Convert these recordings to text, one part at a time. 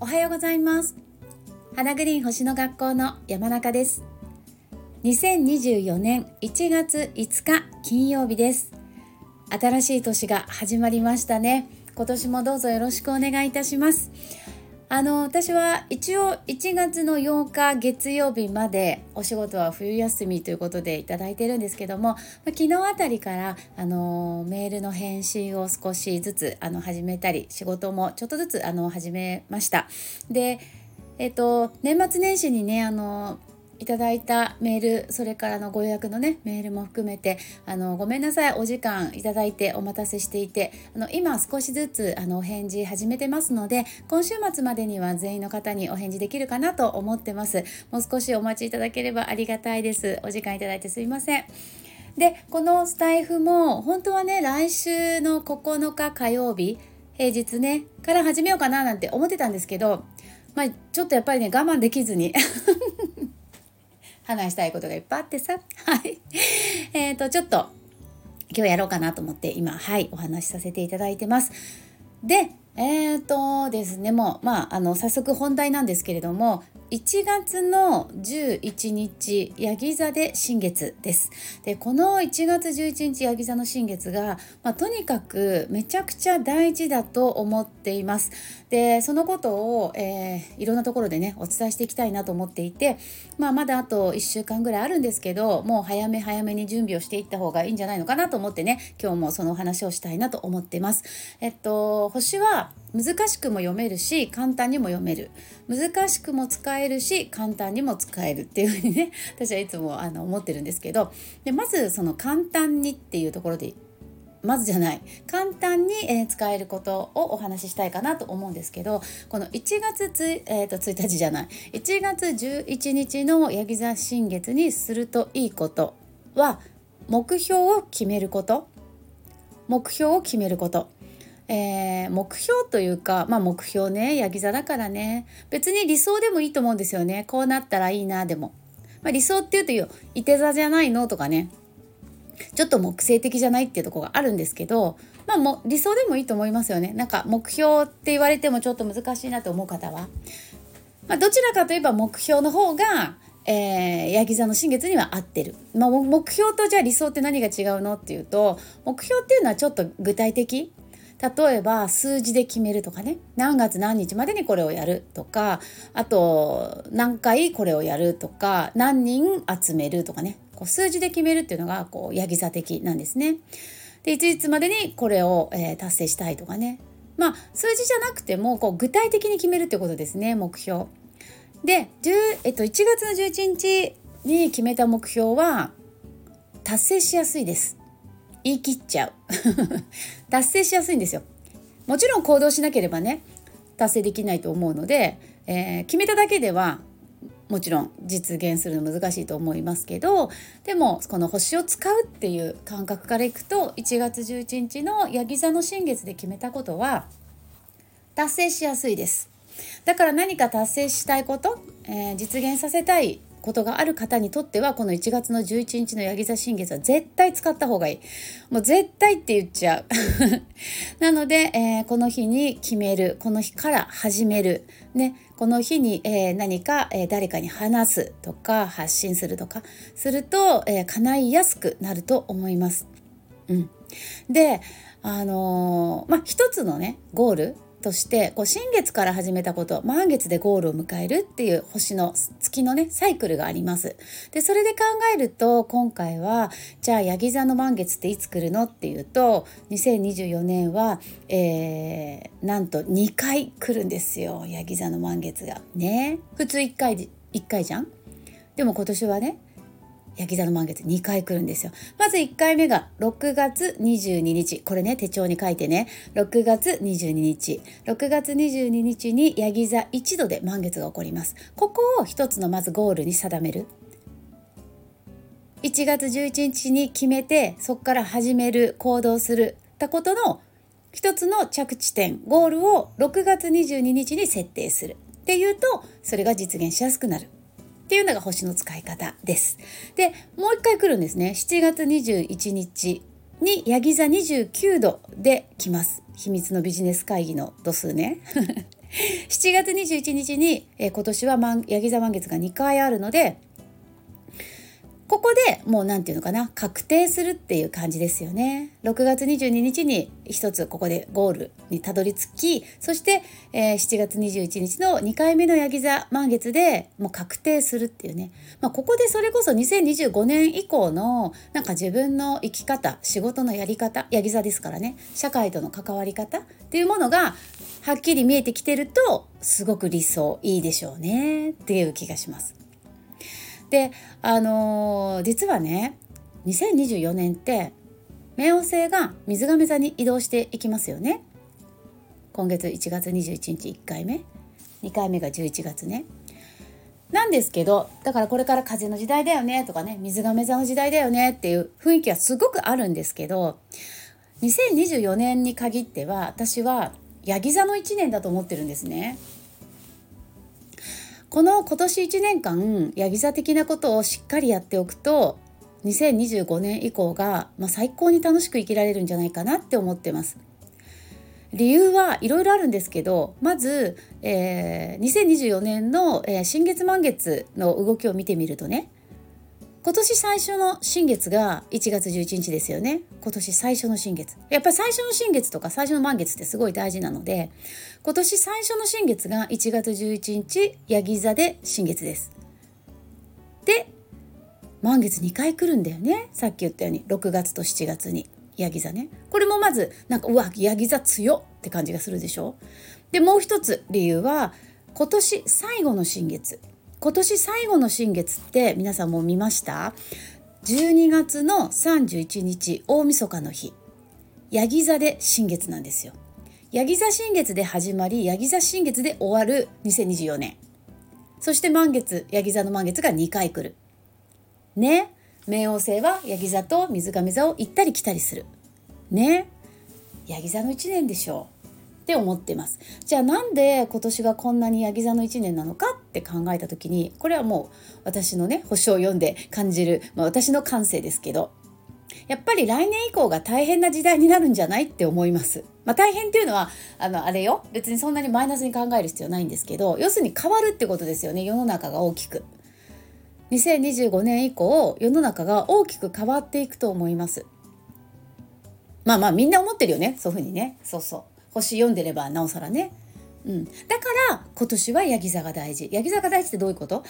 おはようございます。花グリーン星の学校の山中です。2024年1月5日金曜日です。新しい年が始まりましたね。今年もどうぞよろしくお願いいたします。あの私は一応1月の8日月曜日までお仕事は冬休みということでいただいてるんですけども昨日あたりからあのメールの返信を少しずつあの始めたり仕事もちょっとずつあの始めました。でえっと年末年始にねあのいただいたメールそれからのご予約のねメールも含めてあのごめんなさいお時間いただいてお待たせしていてあの今少しずつあのお返事始めてますので今週末までには全員の方にお返事できるかなと思ってます。もう少しお待ちいただければありがたいです。お時間いただいてすいません。でこのスタイフも本当はね来週の9日火曜日平日ねから始めようかななんて思ってたんですけどまあちょっとやっぱりね我慢できずに 話したいことがいっぱいあってさ。はい。えーとちょっと今日やろうかなと思って今はいお話しさせていただいてます。でえーとですねもうまああの早速本題なんですけれども1月の11日ヤギ座で新月です。でこの1月11日ヤギ座の新月が、まあ、とにかくめちゃくちゃ大事だと思っています。でそのことを、えー、いろんなところでねお伝えしていきたいなと思っていて、まあ、まだあと1週間ぐらいあるんですけどもう早め早めに準備をしていった方がいいんじゃないのかなと思ってね今日もそのお話をしたいなと思ってます。えっと星は難しくも読めるし簡単にも読める。難しくも使えるし簡単にも使えるっていうふうにね 私はいつもあの思ってるんですけど。でまずその簡単にっていうところでまずじゃない。簡単に、え、使えることをお話ししたいかなと思うんですけどこの1月つ、えーと、1日じゃない。1月11日のヤギ座新月にするといいことは目標を決めること。目標を決めること。えー、目標というか、まあ、目標ねヤギ座だからね。別に理想でもいいと思うんですよね。こうなったらいいなでも、まあ、理想っていうといいて座じゃないのとかね。ちょっと木星的じゃないっていうとこがあるんですけどまあも理想でもいいと思いますよね。なんか目標って言われてもちょっと難しいなと思う方は、まあ、どちらかといえば目標の方がえー、ヤギ座の新月には合ってる、まあ、目標とじゃあ理想って何が違うのっていうと目標っていうのはちょっと具体的。例えば数字で決めるとかね何月何日までにこれをやるとかあと何回これをやるとか何人集めるとかねこう数字で決めるっていうのがこうヤギ座的なんですね。でいついつまでにこれを、えー、達成したいとかねまあ数字じゃなくてもこう具体的に決めるってことですね目標。で、えっと、1月の11日に決めた目標は達成しやすいです。言い切っちゃう 達成しやすいんですよ。もちろん行動しなければね達成できないと思うので、えー、決めただけではもちろん実現するの難しいと思いますけどでもこの星を使うっていう感覚からいくと1月11日のヤギ座の新月で決めたことは達成しやすいです。だから何か達成したいこと、えー、実現させたいことがある方にとってはこの1月の11日のヤギ座新月は絶対使った方がいい。もう絶対って言っちゃう。なので、えー、この日に決める。この日から始める、ね、この日に、えー、何か、えー、誰かに話すとか発信するとかすると、え叶いやすくなると思います。うん、であのまあ一つのねゴールとしてこう新月から始めたこと満月でゴールを迎えるっていう星の月のねサイクルがあります。でそれで考えると今回はじゃあヤギ座の満月っていつ来るのっていうと2024年は、えー、なんと2回来るんですよヤギ座の満月が。ね普通1回1回じゃん？でも今年はね焼き座の満月2回来るんですよ。まず1回目が6月22日。これね、手帳に書いてね。6月22日。6月22日にヤギ座1度で満月が起こります。ここを一つのまずゴールに定める。1月11日に決めて、そこから始める、行動するたことの一つの着地点、ゴールを6月22日に設定する。っていうと、それが実現しやすくなる。っていうのが星の使い方です。でもう一回来るんですね。7月21日にヤギ座29度で来ます。秘密のビジネス会議の度数ね。7月21日に、え今年はヤギ座満月が2回あるのでここでもう何て言うのかな確定するっていう感じですよね。6月22日に一つここでゴールにたどり着きそして、えー、7月21日の2回目のヤギ座満月でもう確定するっていうね、まあ、ここでそれこそ2025年以降のなんか自分の生き方仕事のやり方ヤギ座ですからね。社会との関わり方っていうものがはっきり見えてきてるとすごく理想いいでしょうねっていう気がします。であのー、実はね2024年って冥王星が水亀座に移動していきますよね。今月1月21日1回目。2回目が11月ね。なんですけどだからこれから風の時代だよねとかね水亀座の時代だよねっていう雰囲気はすごくあるんですけど2024年に限っては私はヤギ座の1年だと思ってるんですね。この今年1年間ヤギ座的なことをしっかりやっておくと2025年以降が、まあ、最高に楽しく生きられるんじゃないかなって思ってます。理由はいろいろあるんですけどまず、えー、2024年の、えー、新月満月の動きを見てみるとね今年最初の新月が1月11日ですよね。今年最初の新月。やっぱり最初の新月とか最初の満月ってすごい大事なので今年最初の新月が1月11日ヤギ座で新月です。で満月2回来るんだよね。さっき言ったように6月と7月にヤギ座ね。これもまずなんかうわヤギ座強って感じがするでしょ。でもう一つ理由は今年最後の新月。今年最後の新月って皆さんも見ました？12月の31日大晦日の日。ヤギ座で新月なんですよ。ヤギ座新月で始まりヤギ座新月で終わる2024年。そして満月ヤギ座の満月が2回来る。ね冥王星はヤギ座と水亀座を行ったり来たりする。ねヤギ座の1年でしょう。って思ってますじゃあなんで今年がこんなにヤギ座の1年なのかって考えた時にこれはもう私のね星を読んで感じる、まあ、私の感性ですけどやっぱり来年以降が大変な時代になるんじゃないって思います。まあ、大変っていうのはあのあれよ別にそんなにマイナスに考える必要ないんですけど要するに変わるってことですよね世の中が大きく。2025年以降世の中が大きく変わっていくと思います。まあまあみんな思ってるよねそういうふうにねそうそう。星読んでればなおさらね。うん、だから今年はヤギ座が大事。ヤギ座が大事ってどういうこと？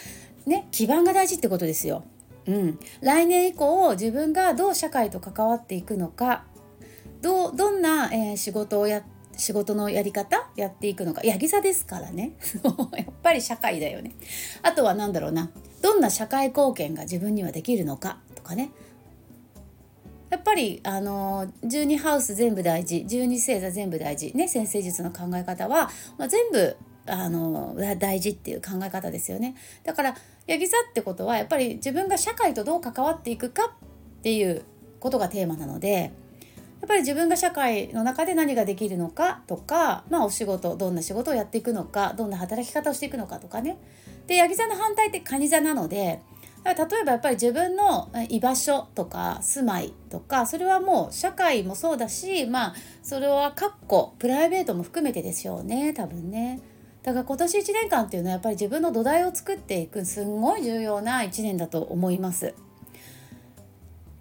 ね基盤が大事ってことですよ。うん、来年以降自分がどう社会と関わっていくのかどどんな、えー、仕事をや仕事のやり方やっていくのか。ヤギ座ですからね。やっぱり社会だよね。あとは何だろうな。どんな社会貢献が自分にはできるのかとかね。やっぱりあの12ハウス全部大事12星座全部大事。ね先生術の考え方は、まあ、全部あの大事っていう考え方ですよね。だからヤギ座ってことはやっぱり自分が社会とどう関わっていくかっていうことがテーマなのでやっぱり自分が社会の中で何ができるのかとか、まあ、お仕事どんな仕事をやっていくのかどんな働き方をしていくのかとかね。でヤギ座の反対って蟹座なので例えばやっぱり自分の居場所とか住まいとかそれはもう社会もそうだしまあそれはかっこプライベートも含めてでしょうね多分ね。だから今年1年間っていうのはやっぱり自分の土台を作っていくすんごい重要な1年だと思います。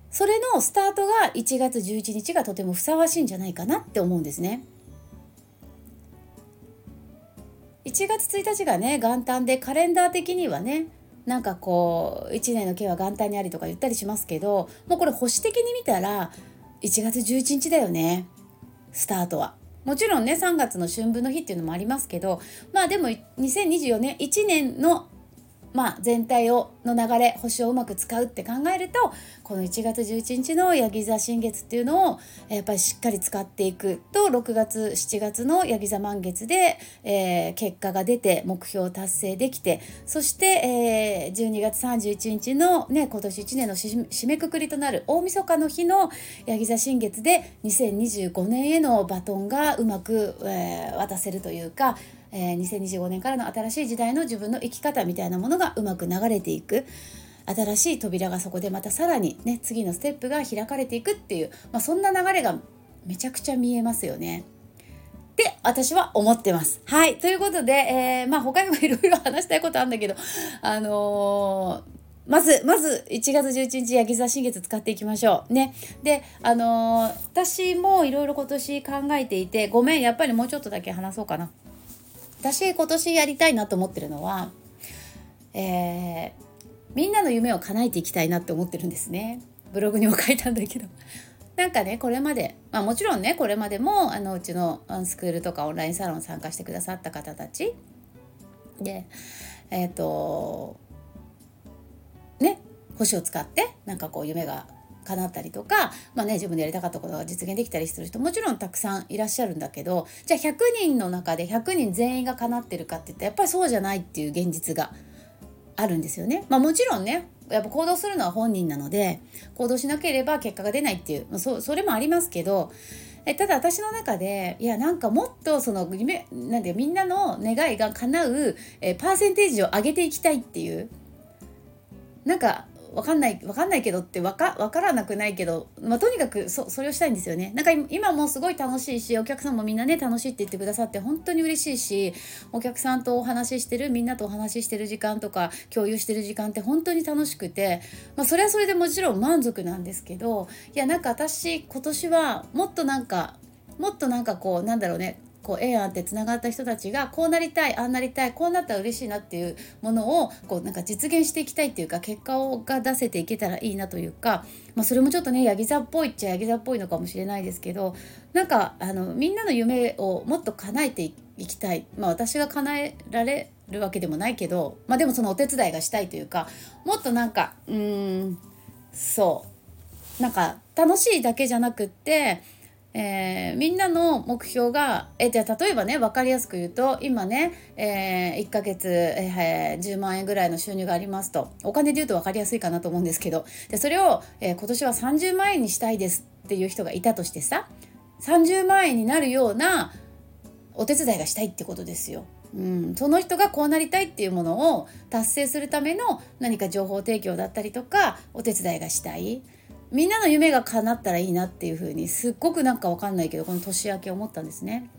それのスタートが1月11日がとてもふさわしいんじゃないかなって思うんですね。1月1日がね元旦でカレンダー的にはねなんかこう1年の計は元旦にありとか言ったりしますけどもうこれ保守的に見たら1月11日だよねスタートは。もちろんね3月の春分の日っていうのもありますけどまあでも2024年1年のまあ、全体をの流れ星をうまく使うって考えるとこの1月11日のヤギ座新月っていうのをやっぱりしっかり使っていくと6月7月のヤギ座満月で、えー、結果が出て目標を達成できてそして、えー、12月31日のね今年1年の締めくくりとなる大晦日の日のヤギ座新月で2025年へのバトンがうまく、えー、渡せるというかえー、2025年からの新しい時代の自分の生き方みたいなものがうまく流れていく新しい扉がそこでまたさらにね次のステップが開かれていくっていう、まあ、そんな流れがめちゃくちゃ見えますよね。って私は思ってます。はい。ということで、えー、まあ他にもいろいろ話したいことあるんだけど、あのーまず、まず、1月11日、ヤギ座新月使っていきましょう。ね。で、あのー、私もいろいろ今年考えていて、ごめん、やっぱりもうちょっとだけ話そうかな。私、今年やりたいなと思ってるのは、えー、みんなの夢を叶えていきたいなって思ってるんですね。ブログにも書いたんだけど。なんかねこれまで、まあ、もちろんねこれまでもあのうちのスクールとかオンラインサロン参加してくださった方たちでえっ、ー、とね星を使ってなんかこう夢が叶ったりとか、まあね、自分でやりたかったことが実現できたりする人もちろんたくさんいらっしゃるんだけどじゃあ100人の中で100人全員が叶ってるかって言ったらやっぱりそうじゃないっていう現実があるんですよね。まあ、もちろんねやっぱ行動するのは本人なので行動しなければ結果が出ないっていう、まあ、そそれもありますけどえただ私の中でいやなんかもっとその夢なんでみんなの願いが叶うえパーセンテージを上げていきたいっていうなんかわかんないわかんないけどってわかわからなくないけど、まあ、とにかくそそれをしたいんですよね。なんか今もすごい楽しいしお客さんもみんなね楽しいって言ってくださって本当に嬉しいしお客さんとお話ししてるみんなとお話ししてる時間とか共有してる時間って本当に楽しくて、まあ、それはそれでもちろん満足なんですけどいやなんか私今年はもっとなんかもっとなんかこうなんだろうねこう縁あってつながった人たちがこうなりたいああなりたいこうなったら嬉しいなっていうものをこうなんか実現していきたいっていうか結果をが出せていけたらいいなというか、まあ、それもちょっとねヤギ座っぽいっちゃヤギ座っぽいのかもしれないですけどなんかあのみんなの夢をもっと叶えていきたい、まあ、私が叶えられるわけでもないけど、まあ、でもそのお手伝いがしたいというかもっとなんかうーんそう。なんか楽しいだけじゃなくってえー、みんなの目標がえじゃあ例えばね分かりやすく言うと今ね、えー、1ヶ月、えー、10万円ぐらいの収入がありますとお金で言うと分かりやすいかなと思うんですけどでそれを、え今年は30万円にしたいですっていう人がいたとしてさ30万円になるようなお手伝いがしたいってことですよ。うん、その人がこうなりたいっていうものを達成するための何か情報提供だったりとかお手伝いがしたい。みんなの夢が叶ったらいいなっていう風にすっごくなんかわかんないけどこの年明け思ったんですね。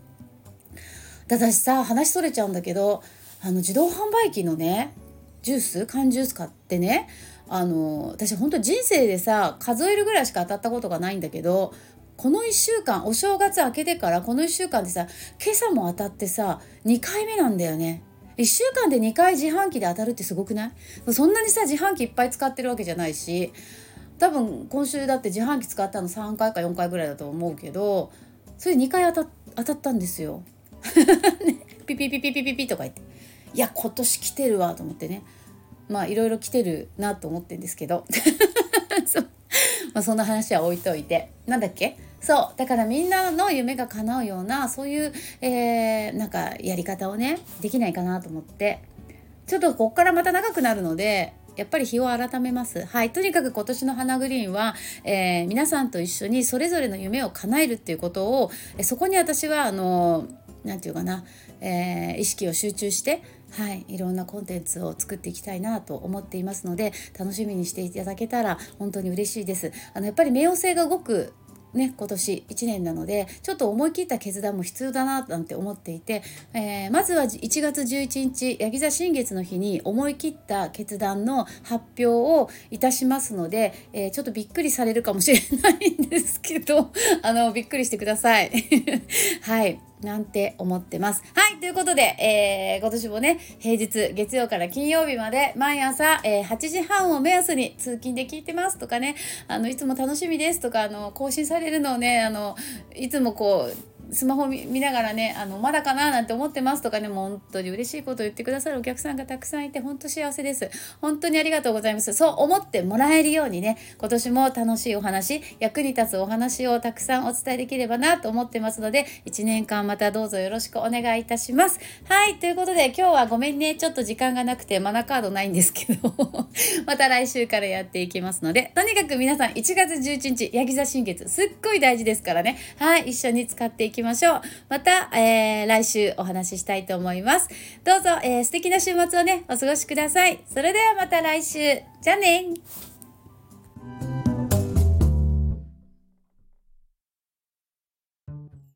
ただ私さ話それちゃうんだけどあの自動販売機のねジュース？缶ジュース買ってねあの私本当人生でさ数えるぐらいしか当たったことがないんだけどこの1週間お正月明けてからこの1週間でさ今朝も当たってさ2回目なんだよね。1週間で2回自販機で当たるってすごくない？そんなにさ自販機いっぱい使ってるわけじゃないし多分今週だって自販機使ったの3回か4回ぐらいだと思うけどそれ2回当た当たったんですよ。ピピピピピピピとか言って。いや今年来てるわと思ってね。まあいろいろ来てるなと思ってんですけど。そ,、まあ、そんな話は置いといて。なんだっけ？そう。だからみんなの夢が叶うようなそういう、えー、なんかやり方をねできないかなと思って。ちょっとこっからまた長くなるのでやっぱり日を改めます。はい。とにかく今年の花グリーンは、えー、皆さんと一緒にそれぞれの夢を叶えるっていうことを、えそこに私は、あの、何て言うかな、えー、意識を集中して、はい、いろんなコンテンツを作っていきたいなと思っていますので楽しみにしていただけたら本当に嬉しいです。あのやっぱり冥王星が動くね、今年1年なのでちょっと思い切った決断も必要だななんて思っていて、えー、まずは1月11日ヤギ座新月の日に思い切った決断の発表をいたしますので、えー、ちょっとびっくりされるかもしれないんですけどあのびっくりしてください。はいなんて思ってます。はい、ということで、えー、今年もね、平日、月曜から金曜日まで、毎朝、えー、8時半を目安に通勤で聞いてますとかね、あの、いつも楽しみですとか、あの、更新されるのをね、あの、いつもこう、スマホ見ながらねあのまだかななんて思ってますとかねもう本当に嬉しいことを言ってくださるお客さんがたくさんいて本当幸せです。本当にありがとうございます。そう思ってもらえるようにね今年も楽しいお話役に立つお話をたくさんお伝えできればなと思ってますので1年間またどうぞよろしくお願いいたします。はいということで今日はごめんね。ちょっと時間がなくてマナカードないんですけど また来週からやっていきますのでとにかく皆さん1月11日ヤギ座新月すっごい大事ですからね。はい一緒に使っていききましょう。また、えー、来週お話ししたいと思います。どうぞ、えー、素敵な週末をね、お過ごしください。それではまた来週。じゃあね。